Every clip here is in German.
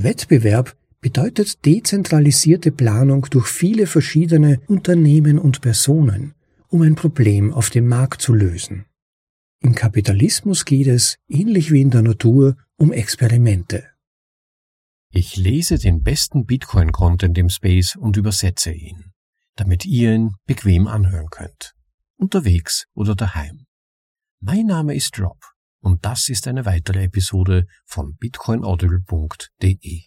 Wettbewerb bedeutet dezentralisierte Planung durch viele verschiedene Unternehmen und Personen, um ein Problem auf dem Markt zu lösen. Im Kapitalismus geht es, ähnlich wie in der Natur, um Experimente. Ich lese den besten Bitcoin-Content im Space und übersetze ihn, damit ihr ihn bequem anhören könnt, unterwegs oder daheim. Mein Name ist Rob und das ist eine weitere Episode von bitcoinaudible.de.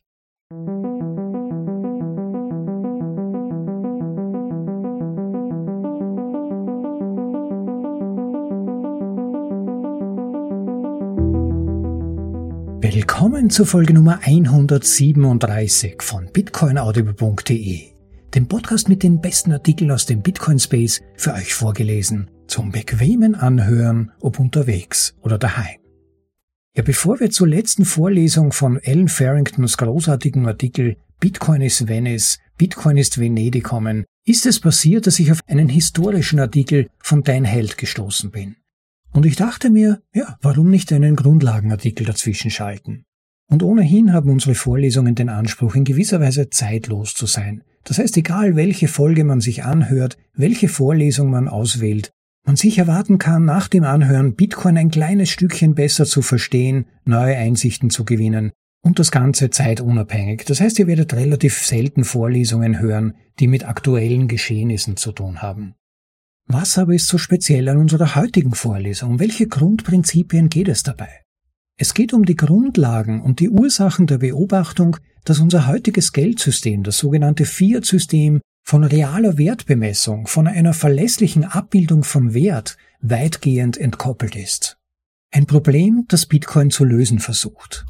Willkommen zur Folge Nummer 137 von bitcoinaudible.de, dem Podcast mit den besten Artikeln aus dem Bitcoin Space für euch vorgelesen, zum bequemen Anhören, ob unterwegs oder daheim. Ja, bevor wir zur letzten Vorlesung von Alan Farringtons großartigen Artikel Bitcoin ist Venice, Bitcoin ist Venedig kommen, ist es passiert, dass ich auf einen historischen Artikel von Dan Held gestoßen bin. Und ich dachte mir, ja, warum nicht einen Grundlagenartikel dazwischen schalten? Und ohnehin haben unsere Vorlesungen den Anspruch, in gewisser Weise zeitlos zu sein. Das heißt, egal welche Folge man sich anhört, welche Vorlesung man auswählt, man sich erwarten kann, nach dem Anhören Bitcoin ein kleines Stückchen besser zu verstehen, neue Einsichten zu gewinnen und das Ganze zeitunabhängig. Das heißt, ihr werdet relativ selten Vorlesungen hören, die mit aktuellen Geschehnissen zu tun haben. Was aber ist so speziell an unserer heutigen Vorlesung? Um welche Grundprinzipien geht es dabei? Es geht um die Grundlagen und die Ursachen der Beobachtung, dass unser heutiges Geldsystem, das sogenannte Fiat-System, von realer Wertbemessung, von einer verlässlichen Abbildung von Wert weitgehend entkoppelt ist. Ein Problem, das Bitcoin zu lösen versucht.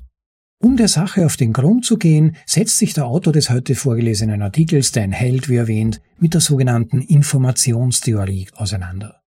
Um der Sache auf den Grund zu gehen, setzt sich der Autor des heute vorgelesenen Artikels, Dan Held wie erwähnt, mit der sogenannten Informationstheorie auseinander.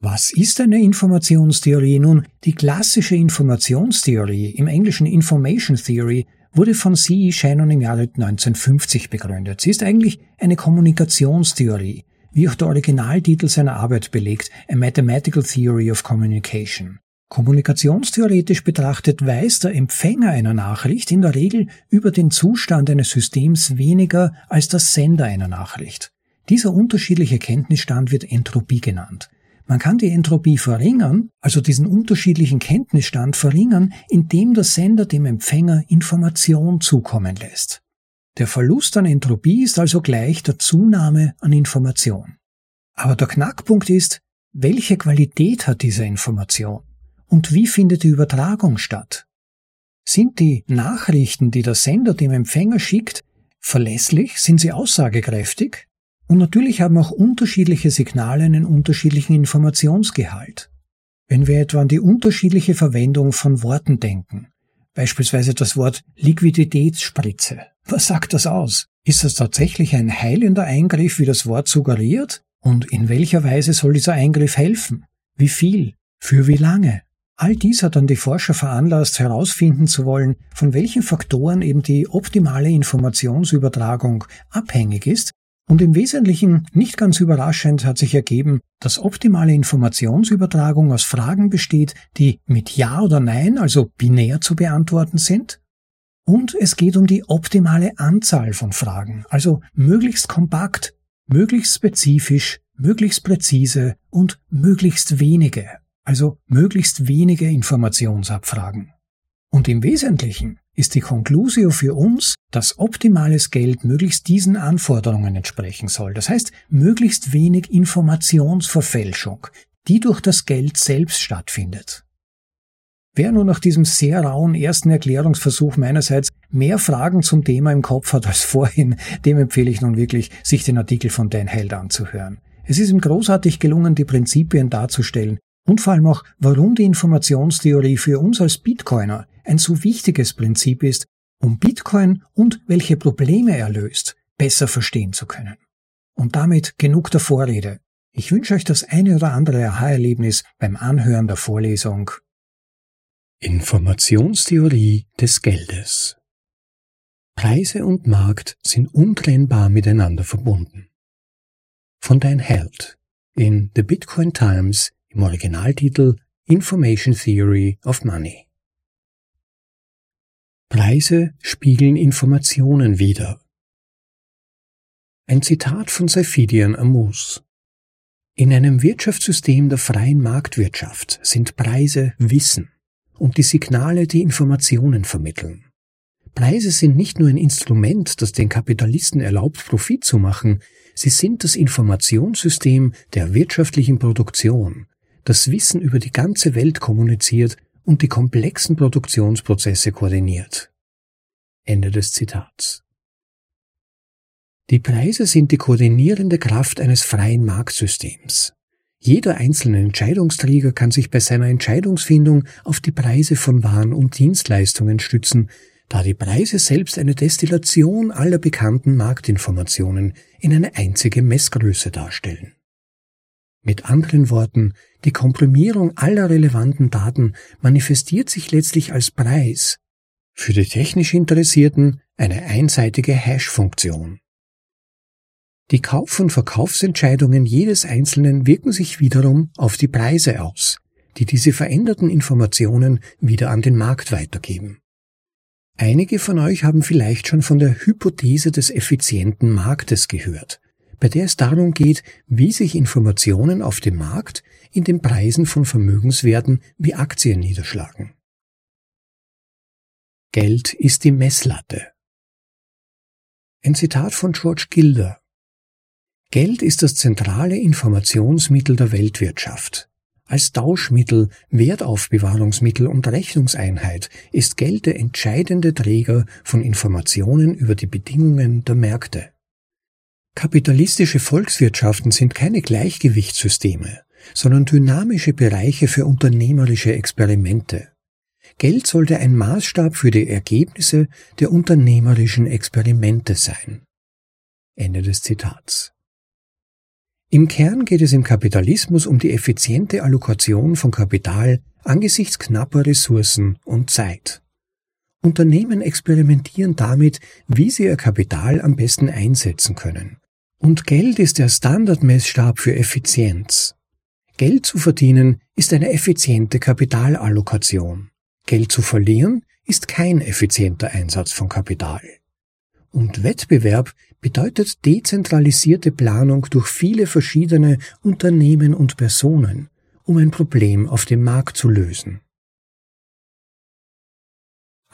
Was ist eine Informationstheorie? Nun, die klassische Informationstheorie, im Englischen Information Theory, wurde von C.E. Shannon im Jahre 1950 begründet. Sie ist eigentlich eine Kommunikationstheorie, wie auch der Originaltitel seiner Arbeit belegt, A Mathematical Theory of Communication. Kommunikationstheoretisch betrachtet weiß der Empfänger einer Nachricht in der Regel über den Zustand eines Systems weniger als der Sender einer Nachricht. Dieser unterschiedliche Kenntnisstand wird Entropie genannt. Man kann die Entropie verringern, also diesen unterschiedlichen Kenntnisstand verringern, indem der Sender dem Empfänger Information zukommen lässt. Der Verlust an Entropie ist also gleich der Zunahme an Information. Aber der Knackpunkt ist, welche Qualität hat diese Information? Und wie findet die Übertragung statt? Sind die Nachrichten, die der Sender dem Empfänger schickt, verlässlich? Sind sie aussagekräftig? Und natürlich haben auch unterschiedliche Signale einen unterschiedlichen Informationsgehalt. Wenn wir etwa an die unterschiedliche Verwendung von Worten denken, beispielsweise das Wort Liquiditätsspritze, was sagt das aus? Ist das tatsächlich ein heilender Eingriff, wie das Wort suggeriert? Und in welcher Weise soll dieser Eingriff helfen? Wie viel? Für wie lange? All dies hat dann die Forscher veranlasst, herausfinden zu wollen, von welchen Faktoren eben die optimale Informationsübertragung abhängig ist, und im Wesentlichen, nicht ganz überraschend, hat sich ergeben, dass optimale Informationsübertragung aus Fragen besteht, die mit Ja oder Nein, also binär zu beantworten sind. Und es geht um die optimale Anzahl von Fragen, also möglichst kompakt, möglichst spezifisch, möglichst präzise und möglichst wenige also möglichst wenige Informationsabfragen. Und im Wesentlichen ist die Conclusio für uns, dass optimales Geld möglichst diesen Anforderungen entsprechen soll. Das heißt, möglichst wenig Informationsverfälschung, die durch das Geld selbst stattfindet. Wer nun nach diesem sehr rauen ersten Erklärungsversuch meinerseits mehr Fragen zum Thema im Kopf hat als vorhin, dem empfehle ich nun wirklich, sich den Artikel von Dan Held anzuhören. Es ist ihm großartig gelungen, die Prinzipien darzustellen, und vor allem auch, warum die Informationstheorie für uns als Bitcoiner ein so wichtiges Prinzip ist, um Bitcoin und welche Probleme er löst, besser verstehen zu können. Und damit genug der Vorrede. Ich wünsche euch das eine oder andere Aha-Erlebnis beim Anhören der Vorlesung. Informationstheorie des Geldes Preise und Markt sind untrennbar miteinander verbunden. Von dein Held in The Bitcoin Times im Originaltitel Information Theory of Money. Preise spiegeln Informationen wider. Ein Zitat von Saifidian Amus. In einem Wirtschaftssystem der freien Marktwirtschaft sind Preise Wissen und die Signale, die Informationen vermitteln. Preise sind nicht nur ein Instrument, das den Kapitalisten erlaubt, Profit zu machen, sie sind das Informationssystem der wirtschaftlichen Produktion, das Wissen über die ganze Welt kommuniziert und die komplexen Produktionsprozesse koordiniert. Ende des Zitats. Die Preise sind die koordinierende Kraft eines freien Marktsystems. Jeder einzelne Entscheidungsträger kann sich bei seiner Entscheidungsfindung auf die Preise von Waren und Dienstleistungen stützen, da die Preise selbst eine Destillation aller bekannten Marktinformationen in eine einzige Messgröße darstellen. Mit anderen Worten, die Komprimierung aller relevanten Daten manifestiert sich letztlich als Preis, für die technisch Interessierten eine einseitige Hash-Funktion. Die Kauf- und Verkaufsentscheidungen jedes Einzelnen wirken sich wiederum auf die Preise aus, die diese veränderten Informationen wieder an den Markt weitergeben. Einige von euch haben vielleicht schon von der Hypothese des effizienten Marktes gehört, bei der es darum geht, wie sich Informationen auf dem Markt in den Preisen von Vermögenswerten wie Aktien niederschlagen. Geld ist die Messlatte. Ein Zitat von George Gilder. Geld ist das zentrale Informationsmittel der Weltwirtschaft. Als Tauschmittel, Wertaufbewahrungsmittel und Rechnungseinheit ist Geld der entscheidende Träger von Informationen über die Bedingungen der Märkte. Kapitalistische Volkswirtschaften sind keine Gleichgewichtssysteme, sondern dynamische Bereiche für unternehmerische Experimente. Geld sollte ein Maßstab für die Ergebnisse der unternehmerischen Experimente sein. Ende des Zitats. Im Kern geht es im Kapitalismus um die effiziente Allokation von Kapital angesichts knapper Ressourcen und Zeit. Unternehmen experimentieren damit, wie sie ihr Kapital am besten einsetzen können und Geld ist der Standardmessstab für Effizienz. Geld zu verdienen ist eine effiziente Kapitalallokation. Geld zu verlieren ist kein effizienter Einsatz von Kapital. Und Wettbewerb bedeutet dezentralisierte Planung durch viele verschiedene Unternehmen und Personen, um ein Problem auf dem Markt zu lösen.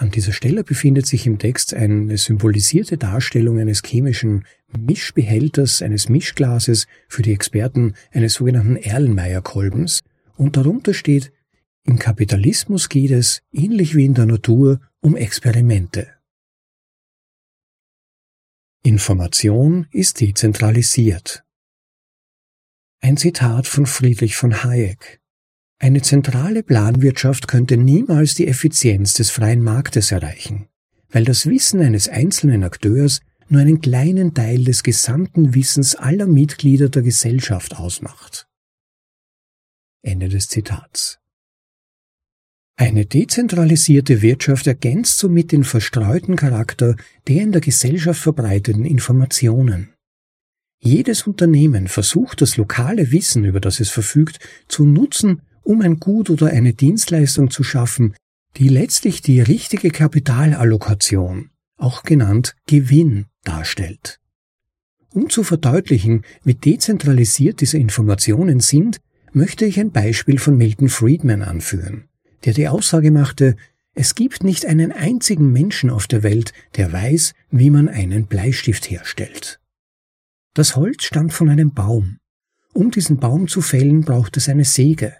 An dieser Stelle befindet sich im Text eine symbolisierte Darstellung eines chemischen Mischbehälters, eines Mischglases, für die Experten eines sogenannten Erlenmeyer-Kolbens, und darunter steht, im Kapitalismus geht es, ähnlich wie in der Natur, um Experimente. Information ist dezentralisiert. Ein Zitat von Friedrich von Hayek. Eine zentrale Planwirtschaft könnte niemals die Effizienz des freien Marktes erreichen, weil das Wissen eines einzelnen Akteurs nur einen kleinen Teil des gesamten Wissens aller Mitglieder der Gesellschaft ausmacht. Ende des Zitats. Eine dezentralisierte Wirtschaft ergänzt somit den verstreuten Charakter der in der Gesellschaft verbreiteten Informationen. Jedes Unternehmen versucht das lokale Wissen, über das es verfügt, zu nutzen um ein Gut oder eine Dienstleistung zu schaffen, die letztlich die richtige Kapitalallokation, auch genannt Gewinn, darstellt. Um zu verdeutlichen, wie dezentralisiert diese Informationen sind, möchte ich ein Beispiel von Milton Friedman anführen, der die Aussage machte, es gibt nicht einen einzigen Menschen auf der Welt, der weiß, wie man einen Bleistift herstellt. Das Holz stammt von einem Baum. Um diesen Baum zu fällen, braucht es eine Säge.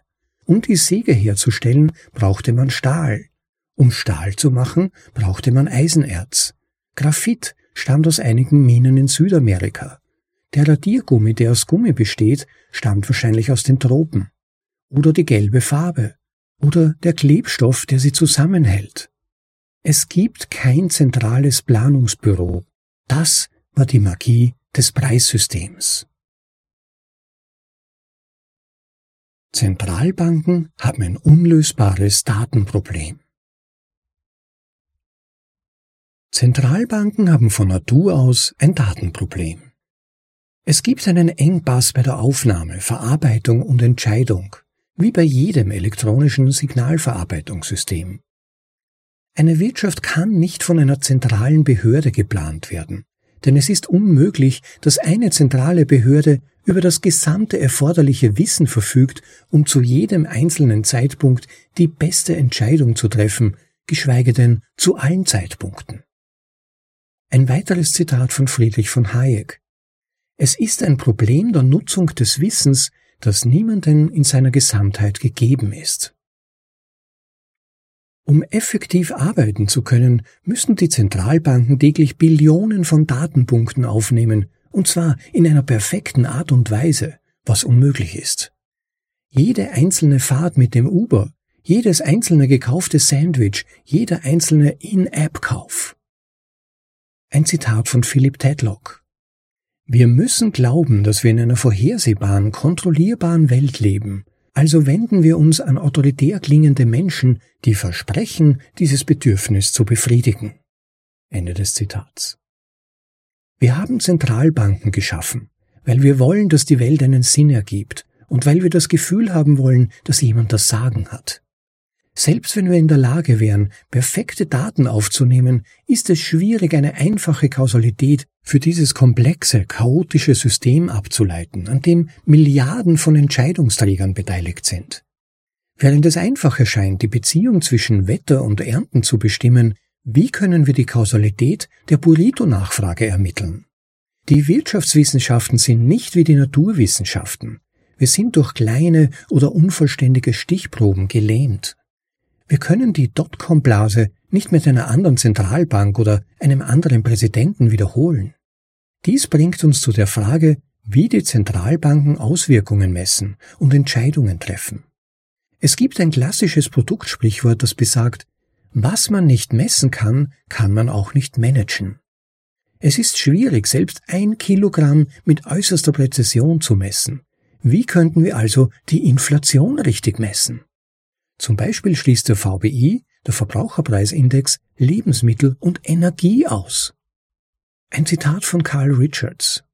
Um die Säge herzustellen, brauchte man Stahl. Um Stahl zu machen, brauchte man Eisenerz. Graphit stammt aus einigen Minen in Südamerika. Der Radiergummi, der aus Gummi besteht, stammt wahrscheinlich aus den Tropen. Oder die gelbe Farbe. Oder der Klebstoff, der sie zusammenhält. Es gibt kein zentrales Planungsbüro. Das war die Magie des Preissystems. Zentralbanken haben ein unlösbares Datenproblem. Zentralbanken haben von Natur aus ein Datenproblem. Es gibt einen Engpass bei der Aufnahme, Verarbeitung und Entscheidung, wie bei jedem elektronischen Signalverarbeitungssystem. Eine Wirtschaft kann nicht von einer zentralen Behörde geplant werden, denn es ist unmöglich, dass eine zentrale Behörde über das gesamte erforderliche Wissen verfügt, um zu jedem einzelnen Zeitpunkt die beste Entscheidung zu treffen, geschweige denn zu allen Zeitpunkten. Ein weiteres Zitat von Friedrich von Hayek. Es ist ein Problem der Nutzung des Wissens, das niemandem in seiner Gesamtheit gegeben ist. Um effektiv arbeiten zu können, müssen die Zentralbanken täglich Billionen von Datenpunkten aufnehmen, und zwar in einer perfekten Art und Weise, was unmöglich ist. Jede einzelne Fahrt mit dem Uber, jedes einzelne gekaufte Sandwich, jeder einzelne In-App-Kauf. Ein Zitat von Philip Tedlock. Wir müssen glauben, dass wir in einer vorhersehbaren, kontrollierbaren Welt leben, also wenden wir uns an autoritär klingende Menschen, die versprechen, dieses Bedürfnis zu befriedigen. Ende des Zitats. Wir haben Zentralbanken geschaffen, weil wir wollen, dass die Welt einen Sinn ergibt und weil wir das Gefühl haben wollen, dass jemand das Sagen hat. Selbst wenn wir in der Lage wären, perfekte Daten aufzunehmen, ist es schwierig, eine einfache Kausalität für dieses komplexe, chaotische System abzuleiten, an dem Milliarden von Entscheidungsträgern beteiligt sind. Während es einfach erscheint, die Beziehung zwischen Wetter und Ernten zu bestimmen, wie können wir die Kausalität der Burrito-Nachfrage ermitteln? Die Wirtschaftswissenschaften sind nicht wie die Naturwissenschaften. Wir sind durch kleine oder unvollständige Stichproben gelähmt. Wir können die Dotcom-Blase nicht mit einer anderen Zentralbank oder einem anderen Präsidenten wiederholen. Dies bringt uns zu der Frage, wie die Zentralbanken Auswirkungen messen und Entscheidungen treffen. Es gibt ein klassisches Produktsprichwort, das besagt, was man nicht messen kann, kann man auch nicht managen. Es ist schwierig, selbst ein Kilogramm mit äußerster Präzision zu messen. Wie könnten wir also die Inflation richtig messen? Zum Beispiel schließt der VBI, der Verbraucherpreisindex, Lebensmittel und Energie aus. Ein Zitat von Carl Richards.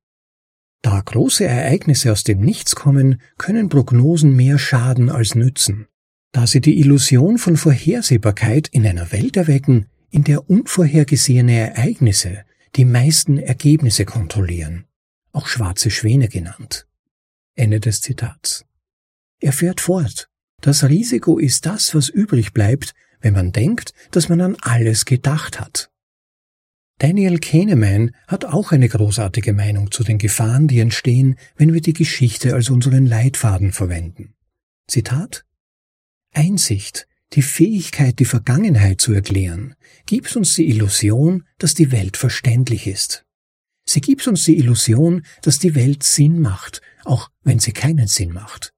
Da große Ereignisse aus dem Nichts kommen, können Prognosen mehr schaden als nützen, da sie die Illusion von Vorhersehbarkeit in einer Welt erwecken, in der unvorhergesehene Ereignisse die meisten Ergebnisse kontrollieren, auch schwarze Schwäne genannt. Ende des Zitats. Er fährt fort. Das Risiko ist das, was übrig bleibt, wenn man denkt, dass man an alles gedacht hat. Daniel Kahneman hat auch eine großartige Meinung zu den Gefahren, die entstehen, wenn wir die Geschichte als unseren Leitfaden verwenden. Zitat Einsicht, die Fähigkeit, die Vergangenheit zu erklären, gibt uns die Illusion, dass die Welt verständlich ist. Sie gibt uns die Illusion, dass die Welt Sinn macht, auch wenn sie keinen Sinn macht.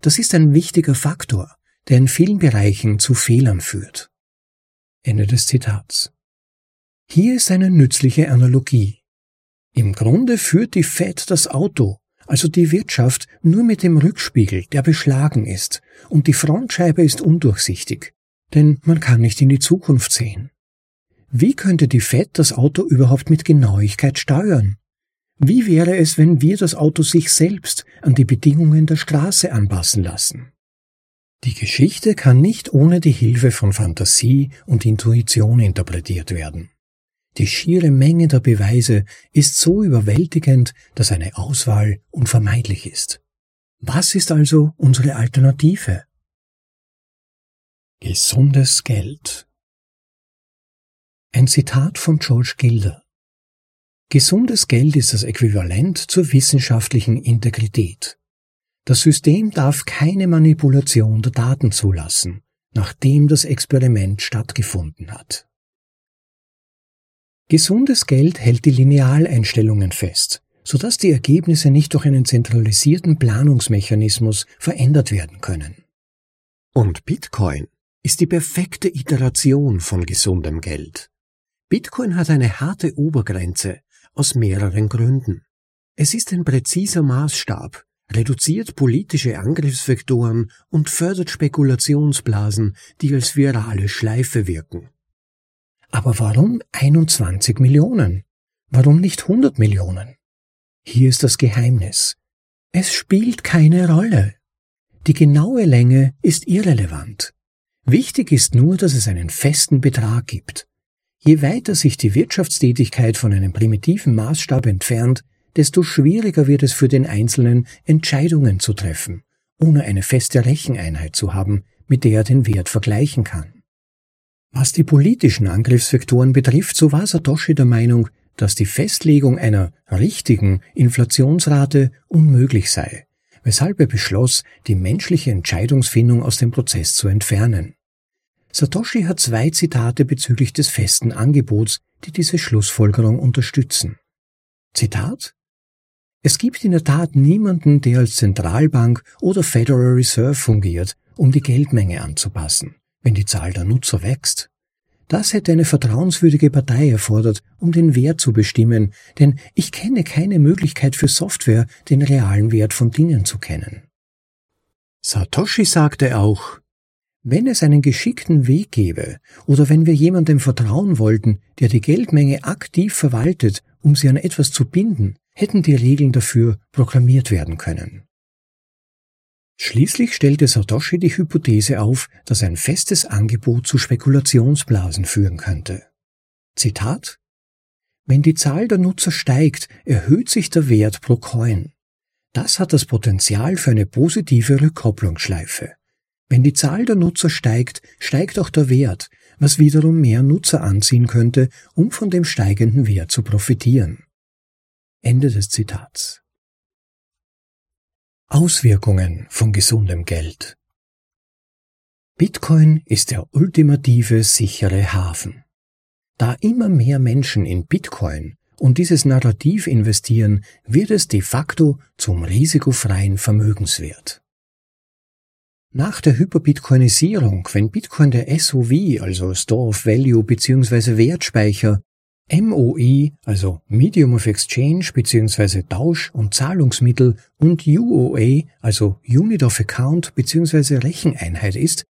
Das ist ein wichtiger Faktor, der in vielen Bereichen zu Fehlern führt. Ende des Zitats. Hier ist eine nützliche Analogie. Im Grunde führt die Fed das Auto, also die Wirtschaft, nur mit dem Rückspiegel, der beschlagen ist, und die Frontscheibe ist undurchsichtig, denn man kann nicht in die Zukunft sehen. Wie könnte die Fed das Auto überhaupt mit Genauigkeit steuern? Wie wäre es, wenn wir das Auto sich selbst an die Bedingungen der Straße anpassen lassen? Die Geschichte kann nicht ohne die Hilfe von Fantasie und Intuition interpretiert werden. Die schiere Menge der Beweise ist so überwältigend, dass eine Auswahl unvermeidlich ist. Was ist also unsere Alternative? Gesundes Geld. Ein Zitat von George Gilder. Gesundes Geld ist das Äquivalent zur wissenschaftlichen Integrität. Das System darf keine Manipulation der Daten zulassen, nachdem das Experiment stattgefunden hat. Gesundes Geld hält die Linealeinstellungen fest, sodass die Ergebnisse nicht durch einen zentralisierten Planungsmechanismus verändert werden können. Und Bitcoin ist die perfekte Iteration von gesundem Geld. Bitcoin hat eine harte Obergrenze, aus mehreren Gründen. Es ist ein präziser Maßstab, reduziert politische Angriffsvektoren und fördert Spekulationsblasen, die als virale Schleife wirken. Aber warum 21 Millionen? Warum nicht 100 Millionen? Hier ist das Geheimnis. Es spielt keine Rolle. Die genaue Länge ist irrelevant. Wichtig ist nur, dass es einen festen Betrag gibt. Je weiter sich die Wirtschaftstätigkeit von einem primitiven Maßstab entfernt, desto schwieriger wird es für den Einzelnen, Entscheidungen zu treffen, ohne eine feste Recheneinheit zu haben, mit der er den Wert vergleichen kann. Was die politischen Angriffsvektoren betrifft, so war Satoshi der Meinung, dass die Festlegung einer richtigen Inflationsrate unmöglich sei, weshalb er beschloss, die menschliche Entscheidungsfindung aus dem Prozess zu entfernen. Satoshi hat zwei Zitate bezüglich des festen Angebots, die diese Schlussfolgerung unterstützen. Zitat Es gibt in der Tat niemanden, der als Zentralbank oder Federal Reserve fungiert, um die Geldmenge anzupassen, wenn die Zahl der Nutzer wächst. Das hätte eine vertrauenswürdige Partei erfordert, um den Wert zu bestimmen, denn ich kenne keine Möglichkeit für Software, den realen Wert von Dingen zu kennen. Satoshi sagte auch, wenn es einen geschickten Weg gäbe oder wenn wir jemandem vertrauen wollten, der die Geldmenge aktiv verwaltet, um sie an etwas zu binden, hätten die Regeln dafür proklamiert werden können. Schließlich stellte Satoshi die Hypothese auf, dass ein festes Angebot zu Spekulationsblasen führen könnte. Zitat Wenn die Zahl der Nutzer steigt, erhöht sich der Wert pro Coin. Das hat das Potenzial für eine positive Rückkopplungsschleife. Wenn die Zahl der Nutzer steigt, steigt auch der Wert, was wiederum mehr Nutzer anziehen könnte, um von dem steigenden Wert zu profitieren. Ende des Zitats. Auswirkungen von gesundem Geld. Bitcoin ist der ultimative sichere Hafen. Da immer mehr Menschen in Bitcoin und dieses Narrativ investieren, wird es de facto zum risikofreien Vermögenswert. Nach der Hyperbitcoinisierung, wenn Bitcoin der SOV, also Store of Value bzw. Wertspeicher, MOE, also Medium of Exchange bzw. Tausch- und Zahlungsmittel und UOA, also Unit of Account bzw. Recheneinheit ist,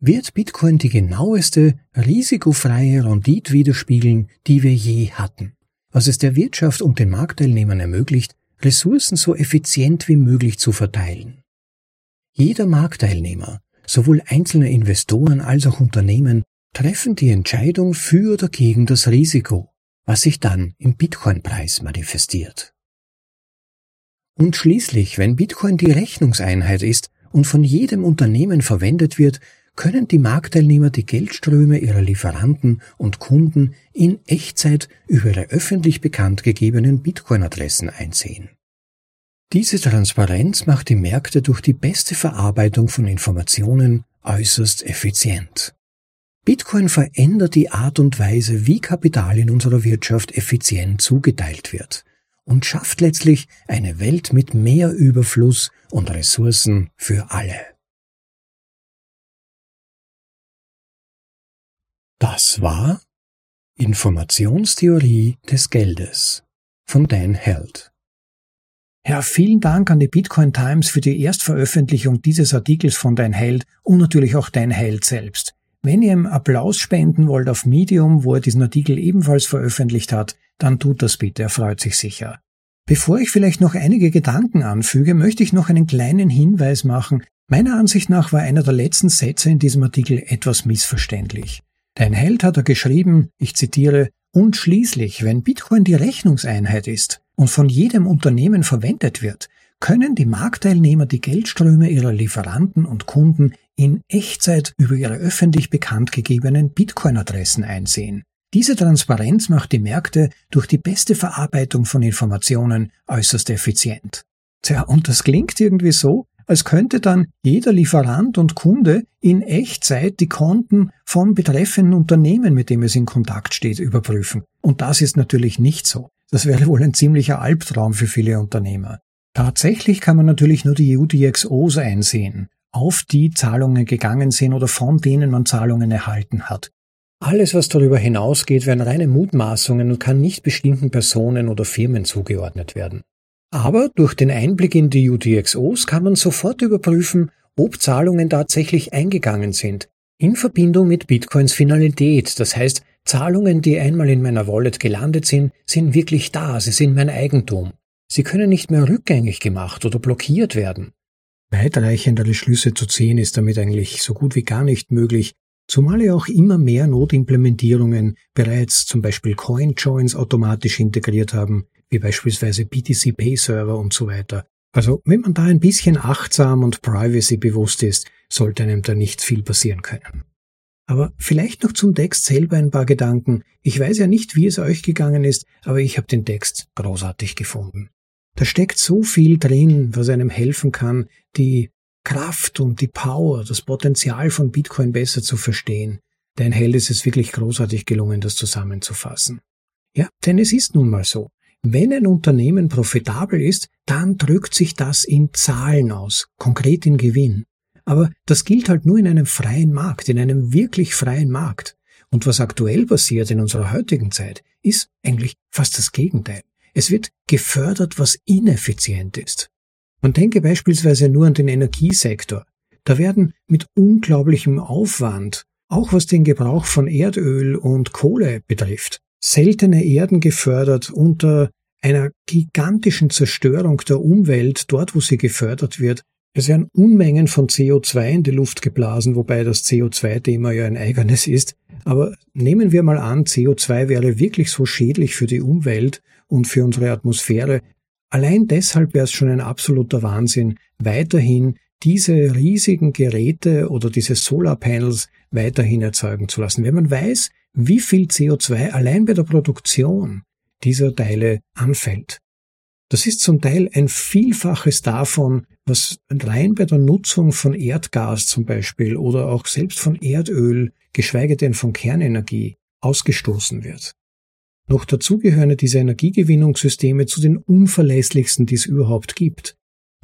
wird Bitcoin die genaueste, risikofreie Rendite widerspiegeln, die wir je hatten, was es der Wirtschaft und den Marktteilnehmern ermöglicht, Ressourcen so effizient wie möglich zu verteilen. Jeder Marktteilnehmer, sowohl einzelne Investoren als auch Unternehmen, treffen die Entscheidung für oder gegen das Risiko was sich dann im Bitcoin-Preis manifestiert. Und schließlich, wenn Bitcoin die Rechnungseinheit ist und von jedem Unternehmen verwendet wird, können die Marktteilnehmer die Geldströme ihrer Lieferanten und Kunden in Echtzeit über ihre öffentlich bekannt gegebenen Bitcoin-Adressen einsehen. Diese Transparenz macht die Märkte durch die beste Verarbeitung von Informationen äußerst effizient. Bitcoin verändert die Art und Weise, wie Kapital in unserer Wirtschaft effizient zugeteilt wird und schafft letztlich eine Welt mit mehr Überfluss und Ressourcen für alle. Das war Informationstheorie des Geldes von Dan Held. Herr, vielen Dank an die Bitcoin Times für die Erstveröffentlichung dieses Artikels von Dan Held und natürlich auch Dan Held selbst. Wenn ihr ihm Applaus spenden wollt auf Medium, wo er diesen Artikel ebenfalls veröffentlicht hat, dann tut das bitte, er freut sich sicher. Bevor ich vielleicht noch einige Gedanken anfüge, möchte ich noch einen kleinen Hinweis machen. Meiner Ansicht nach war einer der letzten Sätze in diesem Artikel etwas missverständlich. Dein Held hat er geschrieben, ich zitiere, und schließlich, wenn Bitcoin die Rechnungseinheit ist und von jedem Unternehmen verwendet wird, können die Marktteilnehmer die Geldströme ihrer Lieferanten und Kunden in Echtzeit über ihre öffentlich bekannt gegebenen Bitcoin-Adressen einsehen. Diese Transparenz macht die Märkte durch die beste Verarbeitung von Informationen äußerst effizient. Tja, und das klingt irgendwie so, als könnte dann jeder Lieferant und Kunde in Echtzeit die Konten vom betreffenden Unternehmen, mit dem es in Kontakt steht, überprüfen. Und das ist natürlich nicht so. Das wäre wohl ein ziemlicher Albtraum für viele Unternehmer. Tatsächlich kann man natürlich nur die UDXOs einsehen, auf die Zahlungen gegangen sind oder von denen man Zahlungen erhalten hat. Alles, was darüber hinausgeht, wären reine Mutmaßungen und kann nicht bestimmten Personen oder Firmen zugeordnet werden. Aber durch den Einblick in die UTXOs kann man sofort überprüfen, ob Zahlungen tatsächlich eingegangen sind, in Verbindung mit Bitcoins Finalität, das heißt, Zahlungen, die einmal in meiner Wallet gelandet sind, sind wirklich da, sie sind mein Eigentum. Sie können nicht mehr rückgängig gemacht oder blockiert werden. Weitreichendere Schlüsse zu ziehen ist damit eigentlich so gut wie gar nicht möglich, Zumal ja auch immer mehr Notimplementierungen bereits zum Beispiel Coin-Joins automatisch integriert haben, wie beispielsweise BTC Pay Server und so weiter. Also wenn man da ein bisschen achtsam und privacy bewusst ist, sollte einem da nicht viel passieren können. Aber vielleicht noch zum Text selber ein paar Gedanken. Ich weiß ja nicht, wie es euch gegangen ist, aber ich habe den Text großartig gefunden. Da steckt so viel drin, was einem helfen kann, die Kraft und die Power, das Potenzial von Bitcoin besser zu verstehen. Dein Held ist es wirklich großartig gelungen, das zusammenzufassen. Ja, denn es ist nun mal so. Wenn ein Unternehmen profitabel ist, dann drückt sich das in Zahlen aus, konkret in Gewinn. Aber das gilt halt nur in einem freien Markt, in einem wirklich freien Markt. Und was aktuell passiert in unserer heutigen Zeit, ist eigentlich fast das Gegenteil. Es wird gefördert, was ineffizient ist. Man denke beispielsweise nur an den Energiesektor. Da werden mit unglaublichem Aufwand, auch was den Gebrauch von Erdöl und Kohle betrifft, seltene Erden gefördert unter einer gigantischen Zerstörung der Umwelt, dort wo sie gefördert wird, es werden Unmengen von CO2 in die Luft geblasen, wobei das CO2-Thema ja ein eigenes ist. Aber nehmen wir mal an, CO2 wäre wirklich so schädlich für die Umwelt und für unsere Atmosphäre. Allein deshalb wäre es schon ein absoluter Wahnsinn, weiterhin diese riesigen Geräte oder diese Solarpanels weiterhin erzeugen zu lassen. Wenn man weiß, wie viel CO2 allein bei der Produktion dieser Teile anfällt. Das ist zum Teil ein Vielfaches davon, was rein bei der Nutzung von Erdgas zum Beispiel oder auch selbst von Erdöl, geschweige denn von Kernenergie, ausgestoßen wird. Noch dazu gehören diese Energiegewinnungssysteme zu den unverlässlichsten, die es überhaupt gibt.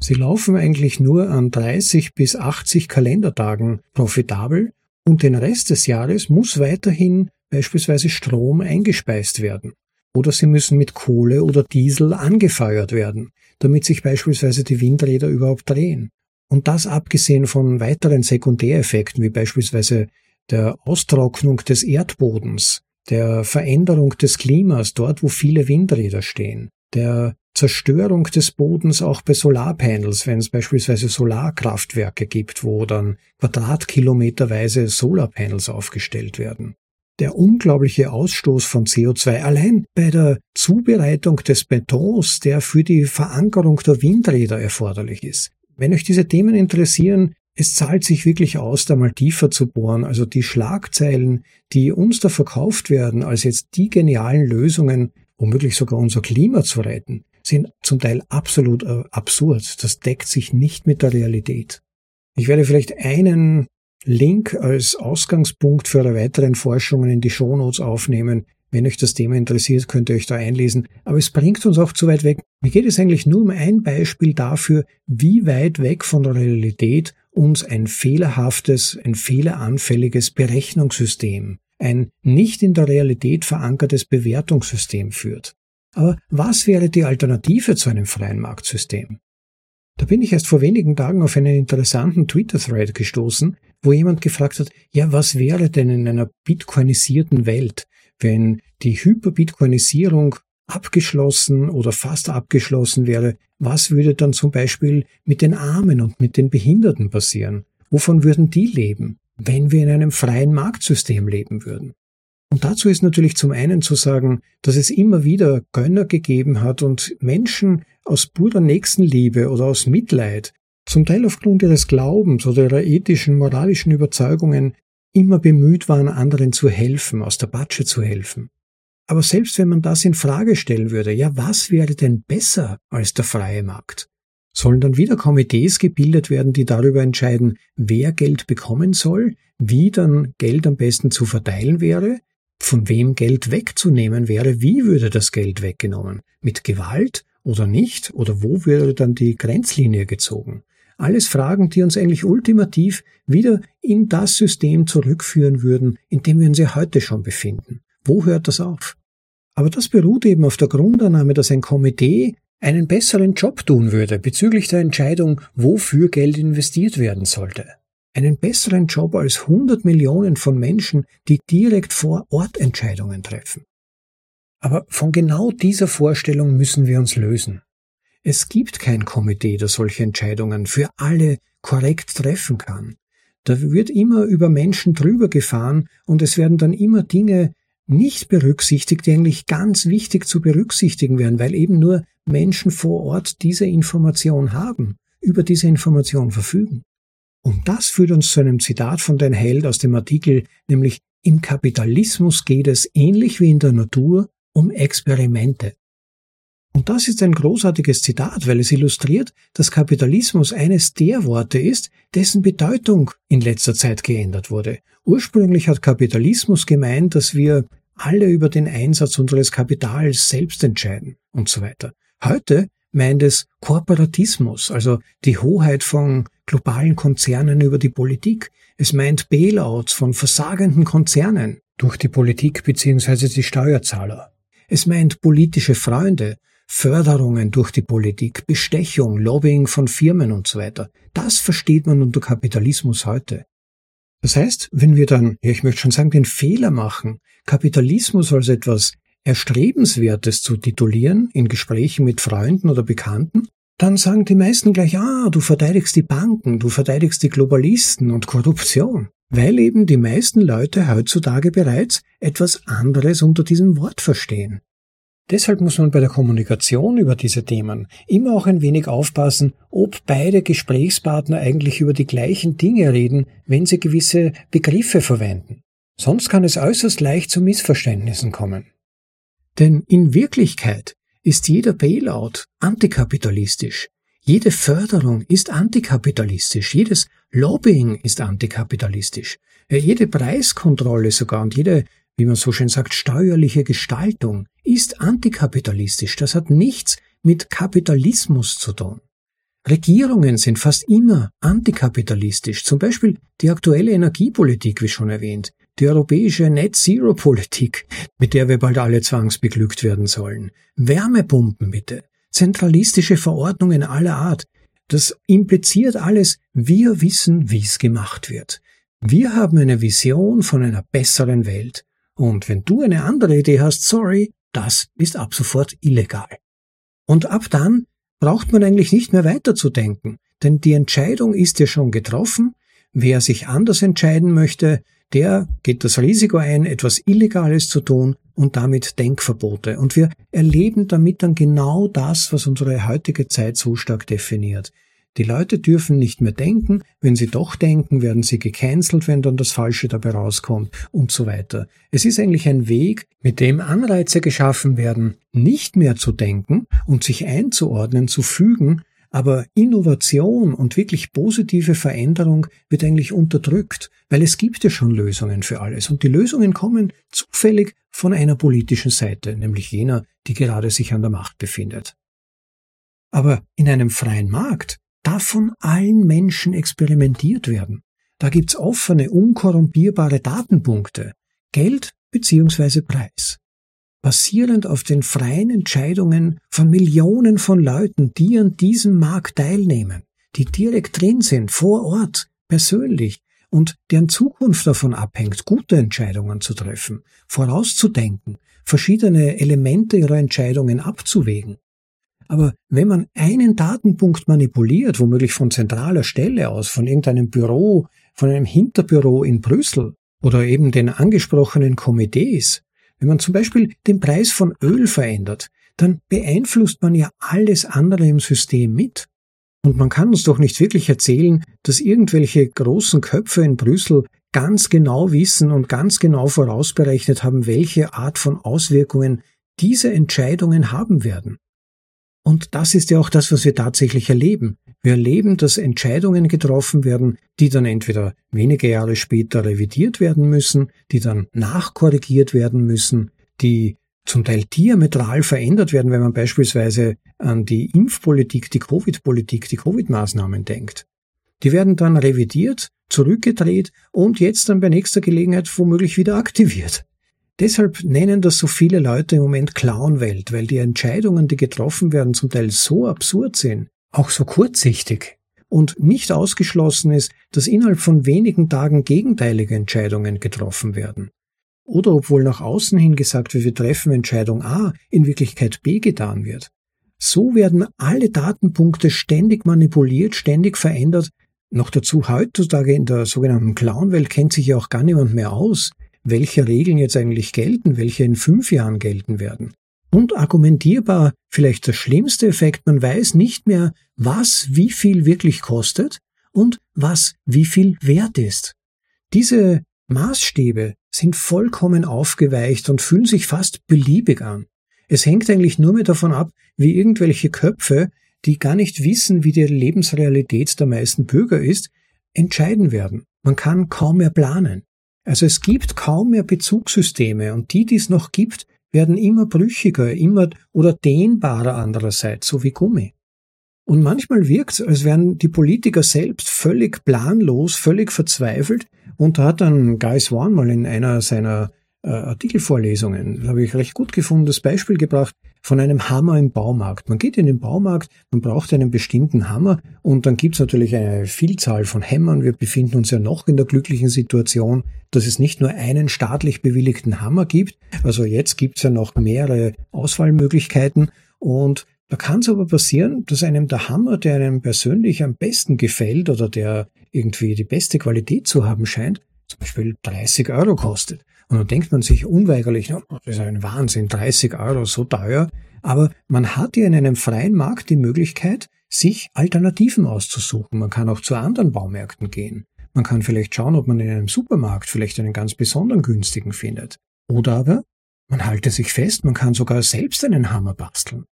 Sie laufen eigentlich nur an 30 bis 80 Kalendertagen profitabel und den Rest des Jahres muss weiterhin beispielsweise Strom eingespeist werden oder sie müssen mit Kohle oder Diesel angefeuert werden, damit sich beispielsweise die Windräder überhaupt drehen. Und das abgesehen von weiteren Sekundäreffekten, wie beispielsweise der Austrocknung des Erdbodens, der Veränderung des Klimas dort, wo viele Windräder stehen, der Zerstörung des Bodens auch bei Solarpanels, wenn es beispielsweise Solarkraftwerke gibt, wo dann quadratkilometerweise Solarpanels aufgestellt werden der unglaubliche Ausstoß von CO2 allein bei der Zubereitung des Betons, der für die Verankerung der Windräder erforderlich ist. Wenn euch diese Themen interessieren, es zahlt sich wirklich aus, da mal tiefer zu bohren. Also die Schlagzeilen, die uns da verkauft werden, als jetzt die genialen Lösungen, womöglich sogar unser Klima zu retten, sind zum Teil absolut äh, absurd. Das deckt sich nicht mit der Realität. Ich werde vielleicht einen Link als Ausgangspunkt für eure weiteren Forschungen in die Shownotes aufnehmen. Wenn euch das Thema interessiert, könnt ihr euch da einlesen. Aber es bringt uns auch zu weit weg. Mir geht es eigentlich nur um ein Beispiel dafür, wie weit weg von der Realität uns ein fehlerhaftes, ein fehleranfälliges Berechnungssystem, ein nicht in der Realität verankertes Bewertungssystem führt. Aber was wäre die Alternative zu einem freien Marktsystem? Da bin ich erst vor wenigen Tagen auf einen interessanten Twitter-Thread gestoßen, wo jemand gefragt hat, ja, was wäre denn in einer bitcoinisierten Welt, wenn die Hyperbitcoinisierung abgeschlossen oder fast abgeschlossen wäre, was würde dann zum Beispiel mit den Armen und mit den Behinderten passieren? Wovon würden die leben, wenn wir in einem freien Marktsystem leben würden? Und dazu ist natürlich zum einen zu sagen, dass es immer wieder Gönner gegeben hat und Menschen aus purer Nächstenliebe oder aus Mitleid, zum Teil aufgrund ihres Glaubens oder ihrer ethischen, moralischen Überzeugungen, immer bemüht waren, anderen zu helfen, aus der Patsche zu helfen. Aber selbst wenn man das in Frage stellen würde, ja, was wäre denn besser als der freie Markt? Sollen dann wieder Komitees gebildet werden, die darüber entscheiden, wer Geld bekommen soll, wie dann Geld am besten zu verteilen wäre, von wem Geld wegzunehmen wäre, wie würde das Geld weggenommen? Mit Gewalt oder nicht? Oder wo würde dann die Grenzlinie gezogen? Alles Fragen, die uns eigentlich ultimativ wieder in das System zurückführen würden, in dem wir uns ja heute schon befinden. Wo hört das auf? Aber das beruht eben auf der Grundannahme, dass ein Komitee einen besseren Job tun würde bezüglich der Entscheidung, wofür Geld investiert werden sollte einen besseren Job als 100 Millionen von Menschen, die direkt vor Ort Entscheidungen treffen. Aber von genau dieser Vorstellung müssen wir uns lösen. Es gibt kein Komitee, das solche Entscheidungen für alle korrekt treffen kann. Da wird immer über Menschen drüber gefahren und es werden dann immer Dinge nicht berücksichtigt, die eigentlich ganz wichtig zu berücksichtigen wären, weil eben nur Menschen vor Ort diese Information haben, über diese Information verfügen. Und das führt uns zu einem Zitat von dein Held aus dem Artikel, nämlich im Kapitalismus geht es ähnlich wie in der Natur um Experimente. Und das ist ein großartiges Zitat, weil es illustriert, dass Kapitalismus eines der Worte ist, dessen Bedeutung in letzter Zeit geändert wurde. Ursprünglich hat Kapitalismus gemeint, dass wir alle über den Einsatz unseres Kapitals selbst entscheiden und so weiter. Heute meint es Korporatismus, also die Hoheit von globalen Konzernen über die Politik. Es meint Bailouts von versagenden Konzernen durch die Politik bzw. die Steuerzahler. Es meint politische Freunde, Förderungen durch die Politik, Bestechung, Lobbying von Firmen und so weiter. Das versteht man unter Kapitalismus heute. Das heißt, wenn wir dann, ja, ich möchte schon sagen, den Fehler machen, Kapitalismus als etwas Erstrebenswertes zu titulieren in Gesprächen mit Freunden oder Bekannten, dann sagen die meisten gleich, ah, du verteidigst die Banken, du verteidigst die Globalisten und Korruption, weil eben die meisten Leute heutzutage bereits etwas anderes unter diesem Wort verstehen. Deshalb muss man bei der Kommunikation über diese Themen immer auch ein wenig aufpassen, ob beide Gesprächspartner eigentlich über die gleichen Dinge reden, wenn sie gewisse Begriffe verwenden. Sonst kann es äußerst leicht zu Missverständnissen kommen. Denn in Wirklichkeit ist jeder Bailout antikapitalistisch. Jede Förderung ist antikapitalistisch. Jedes Lobbying ist antikapitalistisch. Jede Preiskontrolle sogar und jede wie man so schön sagt, steuerliche Gestaltung ist antikapitalistisch. Das hat nichts mit Kapitalismus zu tun. Regierungen sind fast immer antikapitalistisch. Zum Beispiel die aktuelle Energiepolitik, wie schon erwähnt, die europäische Net-Zero-Politik, mit der wir bald alle zwangsbeglückt werden sollen, Wärmepumpen bitte, zentralistische Verordnungen aller Art. Das impliziert alles, wir wissen, wie es gemacht wird. Wir haben eine Vision von einer besseren Welt. Und wenn du eine andere Idee hast, sorry, das ist ab sofort illegal. Und ab dann braucht man eigentlich nicht mehr weiterzudenken, denn die Entscheidung ist ja schon getroffen. Wer sich anders entscheiden möchte, der geht das Risiko ein, etwas Illegales zu tun und damit Denkverbote. Und wir erleben damit dann genau das, was unsere heutige Zeit so stark definiert. Die Leute dürfen nicht mehr denken, wenn sie doch denken, werden sie gecancelt, wenn dann das Falsche dabei rauskommt und so weiter. Es ist eigentlich ein Weg, mit dem Anreize geschaffen werden, nicht mehr zu denken und sich einzuordnen, zu fügen, aber Innovation und wirklich positive Veränderung wird eigentlich unterdrückt, weil es gibt ja schon Lösungen für alles und die Lösungen kommen zufällig von einer politischen Seite, nämlich jener, die gerade sich an der Macht befindet. Aber in einem freien Markt darf von allen Menschen experimentiert werden. Da gibt's offene, unkorrumpierbare Datenpunkte, Geld bzw. Preis. Basierend auf den freien Entscheidungen von Millionen von Leuten, die an diesem Markt teilnehmen, die direkt drin sind, vor Ort, persönlich, und deren Zukunft davon abhängt, gute Entscheidungen zu treffen, vorauszudenken, verschiedene Elemente ihrer Entscheidungen abzuwägen. Aber wenn man einen Datenpunkt manipuliert, womöglich von zentraler Stelle aus, von irgendeinem Büro, von einem Hinterbüro in Brüssel oder eben den angesprochenen Komitees, wenn man zum Beispiel den Preis von Öl verändert, dann beeinflusst man ja alles andere im System mit. Und man kann uns doch nicht wirklich erzählen, dass irgendwelche großen Köpfe in Brüssel ganz genau wissen und ganz genau vorausberechnet haben, welche Art von Auswirkungen diese Entscheidungen haben werden. Und das ist ja auch das, was wir tatsächlich erleben. Wir erleben, dass Entscheidungen getroffen werden, die dann entweder wenige Jahre später revidiert werden müssen, die dann nachkorrigiert werden müssen, die zum Teil diametral verändert werden, wenn man beispielsweise an die Impfpolitik, die Covid-Politik, die Covid-Maßnahmen denkt. Die werden dann revidiert, zurückgedreht und jetzt dann bei nächster Gelegenheit womöglich wieder aktiviert. Deshalb nennen das so viele Leute im Moment Clownwelt, weil die Entscheidungen, die getroffen werden, zum Teil so absurd sind, auch so kurzsichtig und nicht ausgeschlossen ist, dass innerhalb von wenigen Tagen gegenteilige Entscheidungen getroffen werden. Oder obwohl nach außen hin gesagt wird, wir treffen Entscheidung A, in Wirklichkeit B getan wird. So werden alle Datenpunkte ständig manipuliert, ständig verändert, Noch dazu heutzutage in der sogenannten Clown-Welt kennt sich ja auch gar niemand mehr aus, welche Regeln jetzt eigentlich gelten, welche in fünf Jahren gelten werden. Und argumentierbar vielleicht der schlimmste Effekt, man weiß nicht mehr, was wie viel wirklich kostet und was wie viel wert ist. Diese Maßstäbe sind vollkommen aufgeweicht und fühlen sich fast beliebig an. Es hängt eigentlich nur mehr davon ab, wie irgendwelche Köpfe, die gar nicht wissen, wie die Lebensrealität der meisten Bürger ist, entscheiden werden. Man kann kaum mehr planen. Also es gibt kaum mehr Bezugssysteme und die, die es noch gibt, werden immer brüchiger, immer oder dehnbarer andererseits, so wie Gummi. Und manchmal wirkt es, als wären die Politiker selbst völlig planlos, völlig verzweifelt. Und da hat dann Guy Swan mal in einer seiner äh, Artikelvorlesungen, habe ich recht gut gefunden, das Beispiel gebracht von einem Hammer im Baumarkt. Man geht in den Baumarkt, man braucht einen bestimmten Hammer und dann gibt es natürlich eine Vielzahl von Hämmern. Wir befinden uns ja noch in der glücklichen Situation, dass es nicht nur einen staatlich bewilligten Hammer gibt. Also jetzt gibt es ja noch mehrere Auswahlmöglichkeiten und da kann es aber passieren, dass einem der Hammer, der einem persönlich am besten gefällt oder der irgendwie die beste Qualität zu haben scheint, zum Beispiel 30 Euro kostet. Und dann denkt man sich unweigerlich, das ist ein Wahnsinn, 30 Euro, so teuer. Aber man hat ja in einem freien Markt die Möglichkeit, sich Alternativen auszusuchen. Man kann auch zu anderen Baumärkten gehen. Man kann vielleicht schauen, ob man in einem Supermarkt vielleicht einen ganz besonderen günstigen findet. Oder aber man halte sich fest, man kann sogar selbst einen Hammer basteln.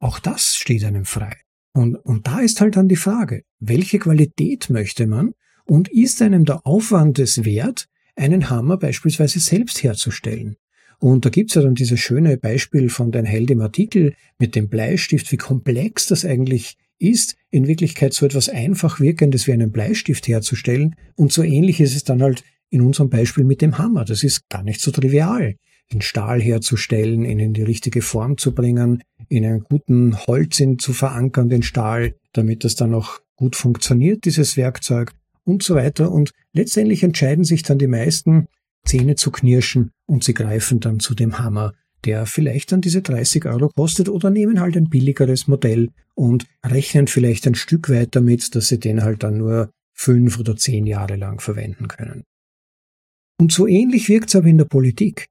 Auch das steht einem frei. Und, und da ist halt dann die Frage, welche Qualität möchte man und ist einem der Aufwand es wert, einen Hammer beispielsweise selbst herzustellen. Und da gibt's ja dann dieses schöne Beispiel von dein Held im Artikel mit dem Bleistift, wie komplex das eigentlich ist, in Wirklichkeit so etwas einfach wirkendes wie einen Bleistift herzustellen. Und so ähnlich ist es dann halt in unserem Beispiel mit dem Hammer. Das ist gar nicht so trivial, den Stahl herzustellen, ihn in die richtige Form zu bringen, in einen guten Holz zu verankern, den Stahl, damit das dann auch gut funktioniert, dieses Werkzeug und so weiter. Und letztendlich entscheiden sich dann die meisten, Zähne zu knirschen und sie greifen dann zu dem Hammer, der vielleicht dann diese 30 Euro kostet oder nehmen halt ein billigeres Modell und rechnen vielleicht ein Stück weit damit, dass sie den halt dann nur fünf oder zehn Jahre lang verwenden können. Und so ähnlich wirkt es aber in der Politik.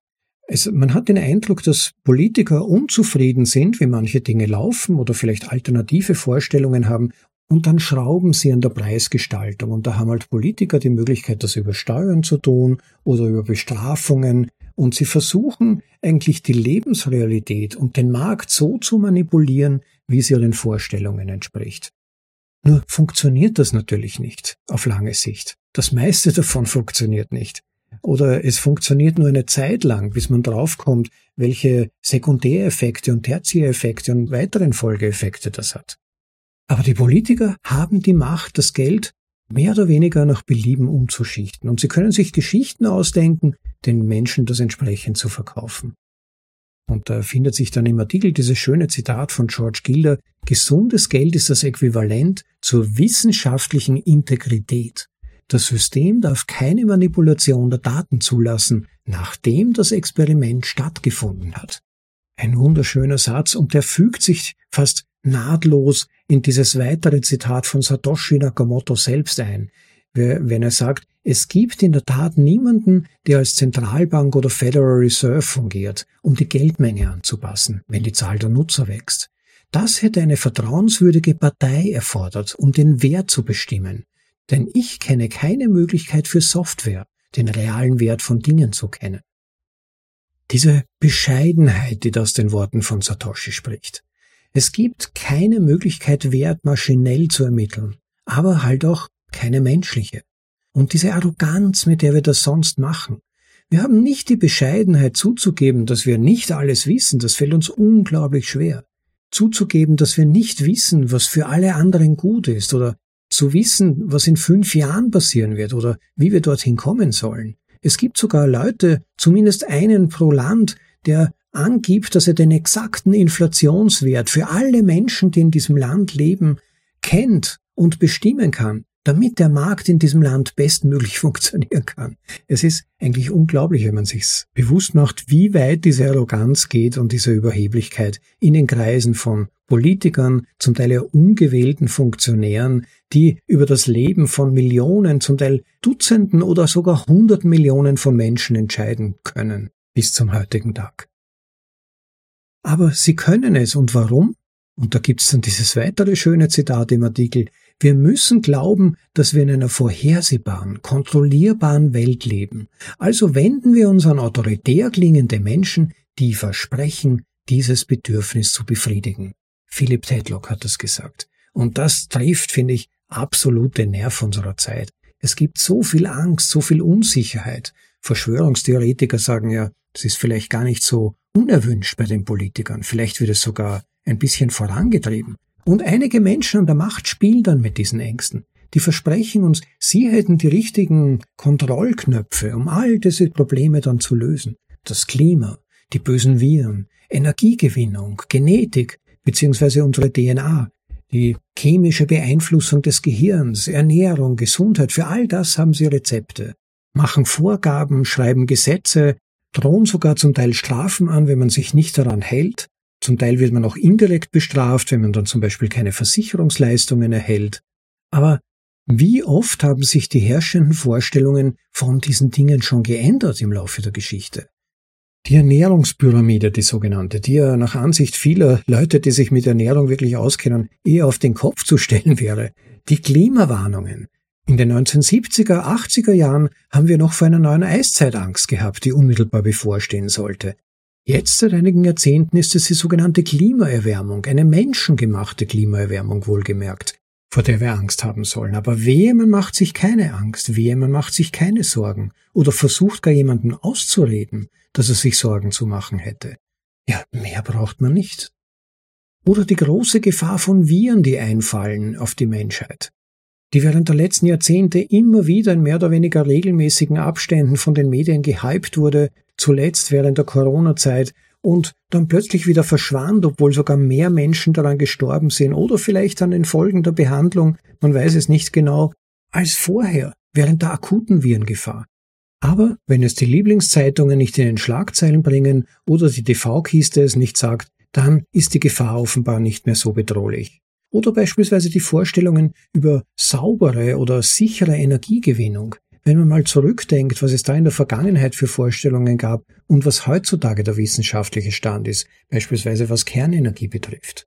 Es, man hat den Eindruck, dass Politiker unzufrieden sind, wie manche Dinge laufen oder vielleicht alternative Vorstellungen haben und dann schrauben sie an der Preisgestaltung. Und da haben halt Politiker die Möglichkeit, das über Steuern zu tun oder über Bestrafungen. Und sie versuchen eigentlich die Lebensrealität und den Markt so zu manipulieren, wie es ihren Vorstellungen entspricht. Nur funktioniert das natürlich nicht auf lange Sicht. Das meiste davon funktioniert nicht. Oder es funktioniert nur eine Zeit lang, bis man draufkommt, welche Sekundäreffekte und Tertiäreffekte und weiteren Folgeeffekte das hat. Aber die Politiker haben die Macht, das Geld mehr oder weniger nach Belieben umzuschichten. Und sie können sich Geschichten ausdenken, den Menschen das entsprechend zu verkaufen. Und da findet sich dann im Artikel dieses schöne Zitat von George Gilder, gesundes Geld ist das Äquivalent zur wissenschaftlichen Integrität. Das System darf keine Manipulation der Daten zulassen, nachdem das Experiment stattgefunden hat. Ein wunderschöner Satz und der fügt sich fast nahtlos in dieses weitere Zitat von Satoshi Nakamoto selbst ein, wenn er sagt, es gibt in der Tat niemanden, der als Zentralbank oder Federal Reserve fungiert, um die Geldmenge anzupassen, wenn die Zahl der Nutzer wächst. Das hätte eine vertrauenswürdige Partei erfordert, um den Wert zu bestimmen. Denn ich kenne keine Möglichkeit für Software, den realen Wert von Dingen zu kennen. Diese Bescheidenheit, die aus den Worten von Satoshi spricht. Es gibt keine Möglichkeit, Wert maschinell zu ermitteln, aber halt auch keine menschliche. Und diese Arroganz, mit der wir das sonst machen. Wir haben nicht die Bescheidenheit zuzugeben, dass wir nicht alles wissen, das fällt uns unglaublich schwer. Zuzugeben, dass wir nicht wissen, was für alle anderen gut ist oder zu wissen, was in fünf Jahren passieren wird oder wie wir dorthin kommen sollen. Es gibt sogar Leute, zumindest einen pro Land, der angibt, dass er den exakten Inflationswert für alle Menschen, die in diesem Land leben, kennt und bestimmen kann. damit der Markt in diesem Land bestmöglich funktionieren kann. Es ist eigentlich unglaublich, wenn man sich's bewusst macht, wie weit diese Arroganz geht und diese Überheblichkeit in den Kreisen von Politikern, zum Teil ja ungewählten Funktionären, die über das Leben von Millionen, zum Teil Dutzenden oder sogar Hunderten Millionen von Menschen entscheiden können, bis zum heutigen Tag. Aber sie können es und warum? Und da gibt's dann dieses weitere schöne Zitat im Artikel. Wir müssen glauben, dass wir in einer vorhersehbaren, kontrollierbaren Welt leben. Also wenden wir uns an autoritär klingende Menschen, die versprechen, dieses Bedürfnis zu befriedigen. Philip Tedlock hat das gesagt. Und das trifft, finde ich, absolute Nerv unserer Zeit. Es gibt so viel Angst, so viel Unsicherheit. Verschwörungstheoretiker sagen ja, es ist vielleicht gar nicht so unerwünscht bei den Politikern. Vielleicht wird es sogar ein bisschen vorangetrieben. Und einige Menschen an der Macht spielen dann mit diesen Ängsten. Die versprechen uns, sie hätten die richtigen Kontrollknöpfe, um all diese Probleme dann zu lösen. Das Klima, die bösen Viren, Energiegewinnung, Genetik bzw. unsere DNA, die chemische Beeinflussung des Gehirns, Ernährung, Gesundheit, für all das haben sie Rezepte, machen Vorgaben, schreiben Gesetze, drohen sogar zum Teil Strafen an, wenn man sich nicht daran hält, zum Teil wird man auch indirekt bestraft, wenn man dann zum Beispiel keine Versicherungsleistungen erhält. Aber wie oft haben sich die herrschenden Vorstellungen von diesen Dingen schon geändert im Laufe der Geschichte? Die Ernährungspyramide, die sogenannte, die ja nach Ansicht vieler Leute, die sich mit Ernährung wirklich auskennen, eher auf den Kopf zu stellen wäre. Die Klimawarnungen. In den 1970er, 80er Jahren haben wir noch vor einer neuen Eiszeit Angst gehabt, die unmittelbar bevorstehen sollte. Jetzt seit einigen Jahrzehnten ist es die sogenannte Klimaerwärmung, eine menschengemachte Klimaerwärmung wohlgemerkt, vor der wir Angst haben sollen. Aber wehe, man macht sich keine Angst, wehe, man macht sich keine Sorgen oder versucht gar jemanden auszureden, dass er sich Sorgen zu machen hätte. Ja, mehr braucht man nicht. Oder die große Gefahr von Viren, die einfallen auf die Menschheit die während der letzten Jahrzehnte immer wieder in mehr oder weniger regelmäßigen Abständen von den Medien gehypt wurde, zuletzt während der Corona-Zeit und dann plötzlich wieder verschwand, obwohl sogar mehr Menschen daran gestorben sind oder vielleicht an den Folgen der Behandlung, man weiß es nicht genau, als vorher, während der akuten Virengefahr. Aber wenn es die Lieblingszeitungen nicht in den Schlagzeilen bringen oder die TV-Kiste es nicht sagt, dann ist die Gefahr offenbar nicht mehr so bedrohlich. Oder beispielsweise die Vorstellungen über saubere oder sichere Energiegewinnung. Wenn man mal zurückdenkt, was es da in der Vergangenheit für Vorstellungen gab und was heutzutage der wissenschaftliche Stand ist, beispielsweise was Kernenergie betrifft.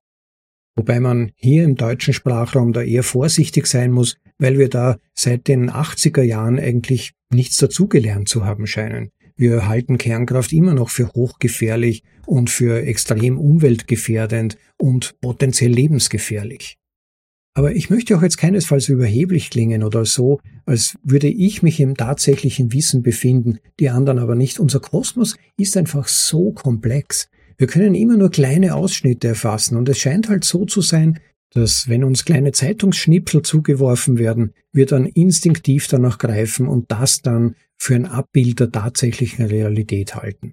Wobei man hier im deutschen Sprachraum da eher vorsichtig sein muss, weil wir da seit den 80er Jahren eigentlich nichts dazugelernt zu haben scheinen. Wir halten Kernkraft immer noch für hochgefährlich und für extrem umweltgefährdend und potenziell lebensgefährlich. Aber ich möchte auch jetzt keinesfalls überheblich klingen oder so, als würde ich mich im tatsächlichen Wissen befinden, die anderen aber nicht. Unser Kosmos ist einfach so komplex. Wir können immer nur kleine Ausschnitte erfassen und es scheint halt so zu sein, dass wenn uns kleine Zeitungsschnipsel zugeworfen werden, wir dann instinktiv danach greifen und das dann für ein Abbild der tatsächlichen Realität halten.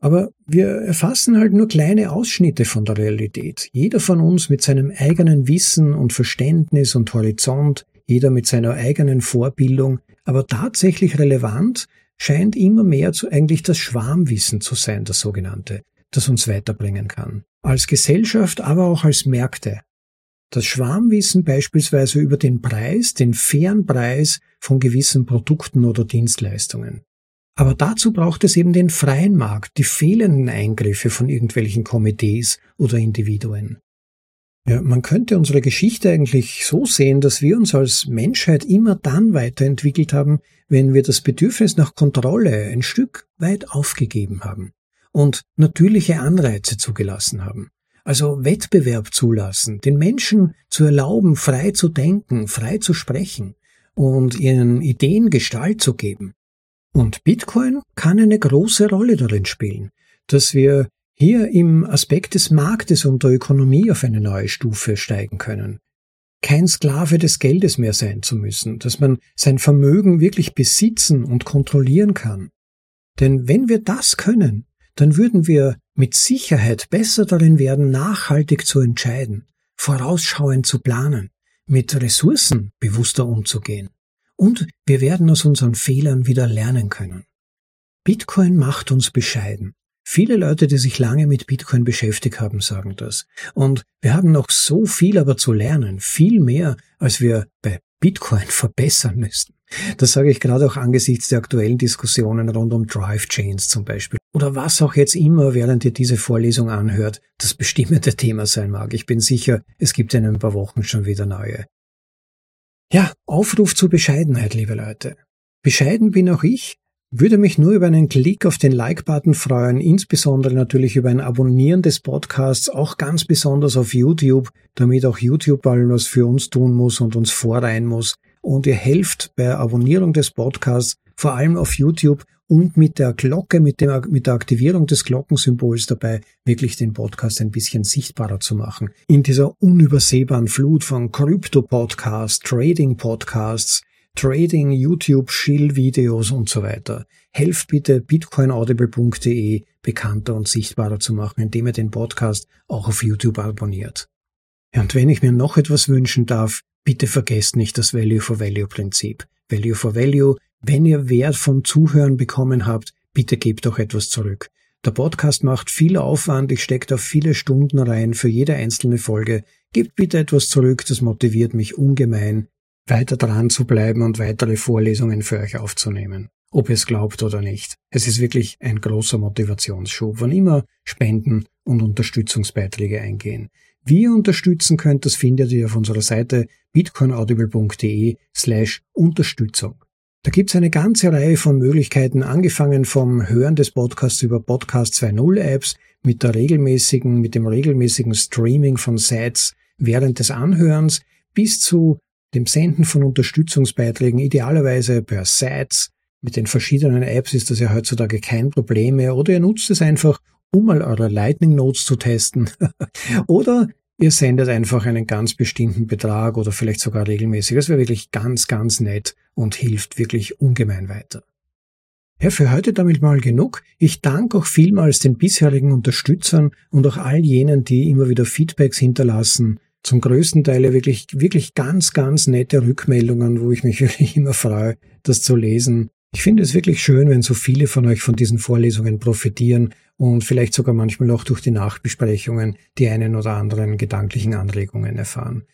Aber wir erfassen halt nur kleine Ausschnitte von der Realität. Jeder von uns mit seinem eigenen Wissen und Verständnis und Horizont, jeder mit seiner eigenen Vorbildung, aber tatsächlich relevant scheint immer mehr zu eigentlich das Schwarmwissen zu sein, das sogenannte, das uns weiterbringen kann. Als Gesellschaft, aber auch als Märkte, das Schwarmwissen beispielsweise über den Preis, den fairen Preis von gewissen Produkten oder Dienstleistungen. Aber dazu braucht es eben den freien Markt, die fehlenden Eingriffe von irgendwelchen Komitees oder Individuen. Ja, man könnte unsere Geschichte eigentlich so sehen, dass wir uns als Menschheit immer dann weiterentwickelt haben, wenn wir das Bedürfnis nach Kontrolle ein Stück weit aufgegeben haben und natürliche Anreize zugelassen haben also Wettbewerb zulassen, den Menschen zu erlauben, frei zu denken, frei zu sprechen und ihren Ideen Gestalt zu geben. Und Bitcoin kann eine große Rolle darin spielen, dass wir hier im Aspekt des Marktes und der Ökonomie auf eine neue Stufe steigen können. Kein Sklave des Geldes mehr sein zu müssen, dass man sein Vermögen wirklich besitzen und kontrollieren kann. Denn wenn wir das können, dann würden wir mit Sicherheit besser darin werden, nachhaltig zu entscheiden, vorausschauend zu planen, mit Ressourcen bewusster umzugehen. Und wir werden aus unseren Fehlern wieder lernen können. Bitcoin macht uns bescheiden. Viele Leute, die sich lange mit Bitcoin beschäftigt haben, sagen das. Und wir haben noch so viel aber zu lernen, viel mehr, als wir bei Bitcoin verbessern müssten. Das sage ich gerade auch angesichts der aktuellen Diskussionen rund um Drive Chains zum Beispiel. Oder was auch jetzt immer, während ihr diese Vorlesung anhört, das bestimmende Thema sein mag. Ich bin sicher, es gibt in ein paar Wochen schon wieder neue. Ja, Aufruf zur Bescheidenheit, liebe Leute. Bescheiden bin auch ich, würde mich nur über einen Klick auf den Like-Button freuen, insbesondere natürlich über ein Abonnieren des Podcasts, auch ganz besonders auf YouTube, damit auch YouTube allen was für uns tun muss und uns vorreihen muss. Und ihr helft bei Abonnierung des Podcasts, vor allem auf YouTube und mit der Glocke, mit, dem, mit der Aktivierung des Glockensymbols dabei, wirklich den Podcast ein bisschen sichtbarer zu machen. In dieser unübersehbaren Flut von Krypto-Podcasts, Trading-Podcasts, Trading, YouTube, Shill-Videos und so weiter. Helft bitte bitcoinaudible.de bekannter und sichtbarer zu machen, indem ihr den Podcast auch auf YouTube abonniert. Und wenn ich mir noch etwas wünschen darf, bitte vergesst nicht das Value for Value Prinzip. Value for Value wenn ihr Wert vom Zuhören bekommen habt, bitte gebt doch etwas zurück. Der Podcast macht viel Aufwand, ich stecke da viele Stunden rein für jede einzelne Folge. Gebt bitte etwas zurück, das motiviert mich ungemein, weiter dran zu bleiben und weitere Vorlesungen für euch aufzunehmen. Ob ihr es glaubt oder nicht. Es ist wirklich ein großer Motivationsschub, wann immer Spenden und Unterstützungsbeiträge eingehen. Wie ihr unterstützen könnt, das findet ihr auf unserer Seite bitcoinaudible.de slash Unterstützung. Da gibt's eine ganze Reihe von Möglichkeiten, angefangen vom Hören des Podcasts über Podcast 2.0 Apps mit der regelmäßigen, mit dem regelmäßigen Streaming von Sets während des Anhörens bis zu dem Senden von Unterstützungsbeiträgen, idealerweise per Sets. Mit den verschiedenen Apps ist das ja heutzutage kein Problem mehr. Oder ihr nutzt es einfach, um mal eure Lightning Notes zu testen. Oder Ihr sendet einfach einen ganz bestimmten Betrag oder vielleicht sogar regelmäßig. Das wäre wirklich ganz, ganz nett und hilft wirklich ungemein weiter. Ja, für heute damit mal genug. Ich danke auch vielmals den bisherigen Unterstützern und auch all jenen, die immer wieder Feedbacks hinterlassen. Zum größten Teil wirklich, wirklich ganz, ganz nette Rückmeldungen, wo ich mich wirklich immer freue, das zu lesen. Ich finde es wirklich schön, wenn so viele von euch von diesen Vorlesungen profitieren und vielleicht sogar manchmal auch durch die Nachbesprechungen die einen oder anderen gedanklichen Anregungen erfahren.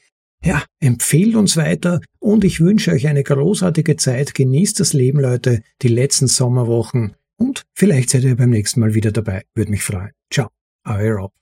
Ja, empfehlt uns weiter und ich wünsche euch eine großartige Zeit. Genießt das Leben, Leute, die letzten Sommerwochen und vielleicht seid ihr beim nächsten Mal wieder dabei. Würde mich freuen. Ciao, euer Rob.